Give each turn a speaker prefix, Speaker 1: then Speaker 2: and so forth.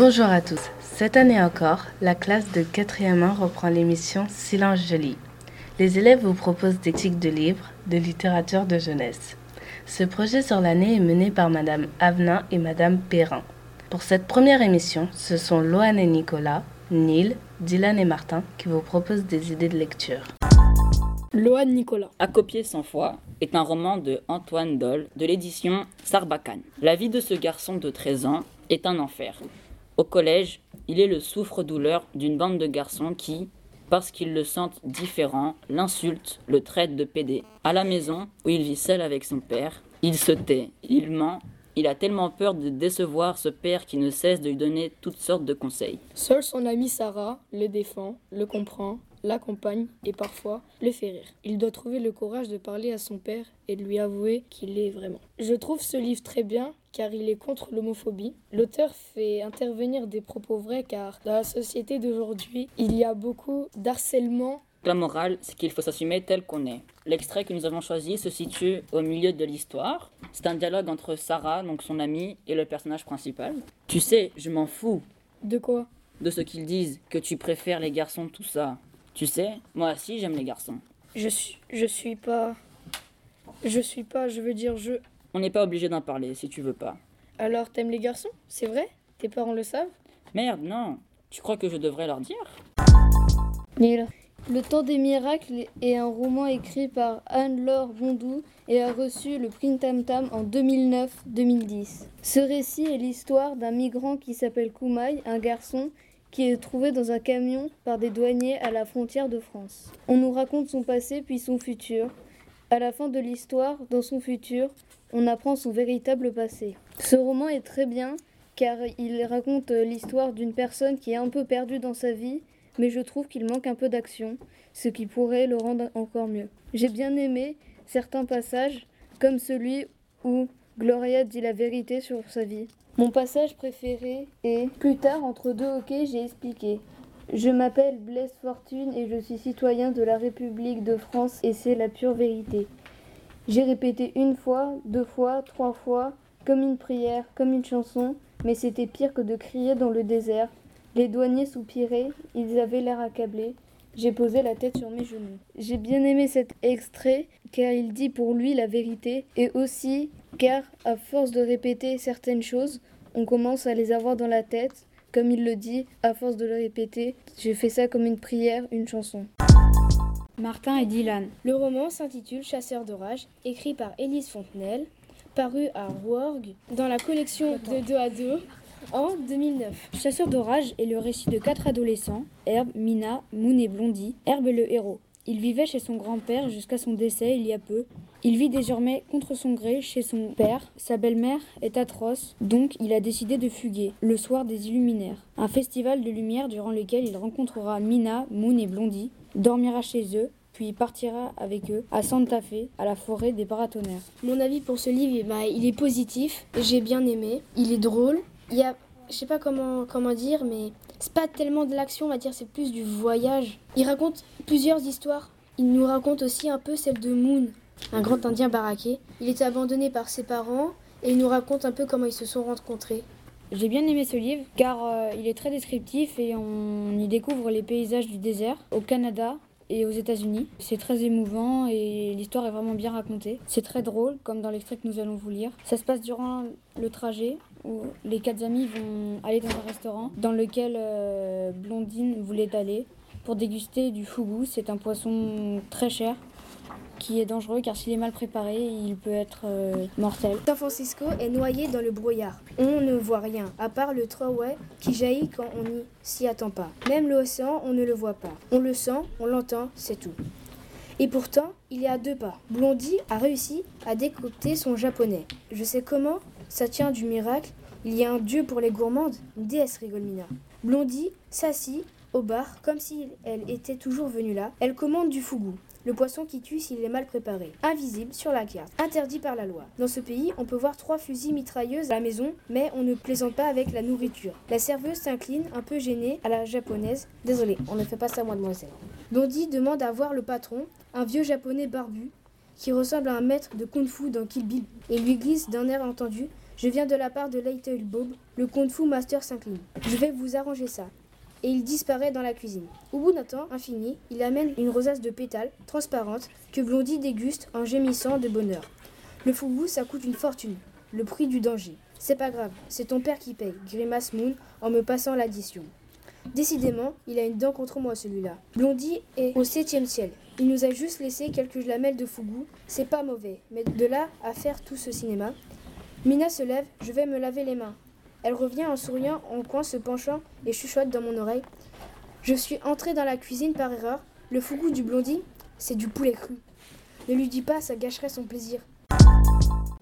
Speaker 1: Bonjour à tous. Cette année encore, la classe de 4e 1 reprend l'émission Silence Joli. Les élèves vous proposent des tics de livres, de littérature de jeunesse. Ce projet sur l'année est mené par Madame Avenin et Madame Perrin. Pour cette première émission, ce sont Loane et Nicolas, Neil, Dylan et Martin qui vous proposent des idées de lecture.
Speaker 2: Loane Nicolas.
Speaker 3: À copier 100 fois est un roman de Antoine Doll de l'édition Sarbacane. La vie de ce garçon de 13 ans est un enfer. Au collège, il est le souffre-douleur d'une bande de garçons qui, parce qu'ils le sentent différent, l'insultent, le traitent de pédé. À la maison, où il vit seul avec son père, il se tait, il ment, il a tellement peur de décevoir ce père qui ne cesse de lui donner toutes sortes de conseils.
Speaker 2: Seul son amie Sarah le défend, le comprend, l'accompagne et parfois le fait rire. Il doit trouver le courage de parler à son père et de lui avouer qu'il l'est vraiment. Je trouve ce livre très bien car il est contre l'homophobie. L'auteur fait intervenir des propos vrais car dans la société d'aujourd'hui, il y a beaucoup d'harcèlement
Speaker 3: La morale, c'est qu'il faut s'assumer tel qu'on est. L'extrait que nous avons choisi se situe au milieu de l'histoire. C'est un dialogue entre Sarah, donc son amie, et le personnage principal. Tu sais, je m'en fous
Speaker 2: de quoi?
Speaker 3: de ce qu'ils disent, que tu préfères les garçons, tout ça. Tu sais, moi aussi j'aime les garçons.
Speaker 2: Je suis je suis pas je suis pas, je veux dire je
Speaker 3: On n'est pas obligé d'en parler si tu veux pas.
Speaker 2: Alors t'aimes les garçons? C'est vrai? Tes parents le savent?
Speaker 3: Merde, non. Tu crois que je devrais leur dire?
Speaker 4: Le temps des miracles est un roman écrit par Anne-Laure Bondou et a reçu le prix Tam Tam en 2009-2010. Ce récit est l'histoire d'un migrant qui s'appelle Koumaï, un garçon qui est trouvé dans un camion par des douaniers à la frontière de France. On nous raconte son passé puis son futur. À la fin de l'histoire, dans son futur, on apprend son véritable passé. Ce roman est très bien car il raconte l'histoire d'une personne qui est un peu perdue dans sa vie, mais je trouve qu'il manque un peu d'action, ce qui pourrait le rendre encore mieux. J'ai bien aimé certains passages, comme celui où Gloria dit la vérité sur sa vie. Mon passage préféré est Plus tard, entre deux hockey, j'ai expliqué. Je m'appelle Blaise Fortune et je suis citoyen de la République de France et c'est la pure vérité. J'ai répété une fois, deux fois, trois fois, comme une prière, comme une chanson, mais c'était pire que de crier dans le désert. Les douaniers soupiraient, ils avaient l'air accablés. J'ai posé la tête sur mes genoux. J'ai bien aimé cet extrait car il dit pour lui la vérité et aussi car à force de répéter certaines choses, on commence à les avoir dans la tête. Comme il le dit, à force de le répéter, j'ai fait ça comme une prière, une chanson.
Speaker 5: Martin et Dylan.
Speaker 6: Le roman s'intitule Chasseur d'orage, écrit par Élise Fontenelle, paru à Rouergue dans la collection de 2 à 2 en 2009.
Speaker 5: Chasseur d'orage est le récit de quatre adolescents, Herbe, Mina, Moon et Blondie. Herbe est le héros. Il vivait chez son grand-père jusqu'à son décès il y a peu. Il vit désormais contre son gré chez son père. Sa belle-mère est atroce, donc il a décidé de fuguer, le soir des Illuminaires. Un festival de lumière durant lequel il rencontrera Mina, Moon et Blondie, dormira chez eux, puis partira avec eux à Santa Fe, à la forêt des paratonnerres.
Speaker 6: Mon avis pour ce livre, eh ben, il est positif, j'ai bien aimé, il est drôle, il y a, je sais pas comment, comment dire, mais c'est pas tellement de l'action, on va dire, c'est plus du voyage. Il raconte plusieurs histoires. Il nous raconte aussi un peu celle de Moon, un grand indien baraqué. Il était abandonné par ses parents et il nous raconte un peu comment ils se sont rencontrés.
Speaker 5: J'ai bien aimé ce livre car euh, il est très descriptif et on y découvre les paysages du désert au Canada et aux États-Unis. C'est très émouvant et l'histoire est vraiment bien racontée. C'est très drôle, comme dans l'extrait que nous allons vous lire. Ça se passe durant le trajet où les quatre amis vont aller dans un restaurant dans lequel euh, Blondine voulait aller pour déguster du fougou. C'est un poisson très cher qui est dangereux car s'il est mal préparé, il peut être euh, mortel.
Speaker 6: San Francisco est noyé dans le brouillard. On ne voit rien, à part le traway qui jaillit quand on n'y s'y attend pas. Même l'océan, on ne le voit pas. On le sent, on l'entend, c'est tout. Et pourtant, il y a deux pas. Blondie a réussi à décrypter son japonais. Je sais comment, ça tient du miracle. Il y a un dieu pour les gourmandes, une déesse rigole Mina. Blondie s'assit au bar comme si elle était toujours venue là. Elle commande du fougou. Le poisson qui tue s'il est mal préparé. Invisible sur la carte. Interdit par la loi. Dans ce pays, on peut voir trois fusils mitrailleuses à la maison, mais on ne plaisante pas avec la nourriture. La serveuse s'incline, un peu gênée, à la japonaise. Désolé, on ne fait pas ça, mademoiselle. Blondie demande à voir le patron, un vieux japonais barbu, qui ressemble à un maître de kung-fu dans Kill Bill, et lui glisse d'un air entendu Je viens de la part de Little Bob, le Kung Fu Master s'incline. Je vais vous arranger ça. Et il disparaît dans la cuisine. Au bout d'un temps infini, il amène une rosace de pétales transparente que Blondie déguste en gémissant de bonheur. Le fougou, ça coûte une fortune. Le prix du danger. C'est pas grave, c'est ton père qui paye, grimace Moon en me passant l'addition. Décidément, il a une dent contre moi celui-là. Blondie est au septième ciel. Il nous a juste laissé quelques lamelles de fougou. C'est pas mauvais, mais de là à faire tout ce cinéma. Mina se lève, je vais me laver les mains. Elle revient en souriant, en coin se penchant et chuchote dans mon oreille. Je suis entrée dans la cuisine par erreur. Le fougou du blondie, c'est du poulet cru. Ne lui dis pas, ça gâcherait son plaisir.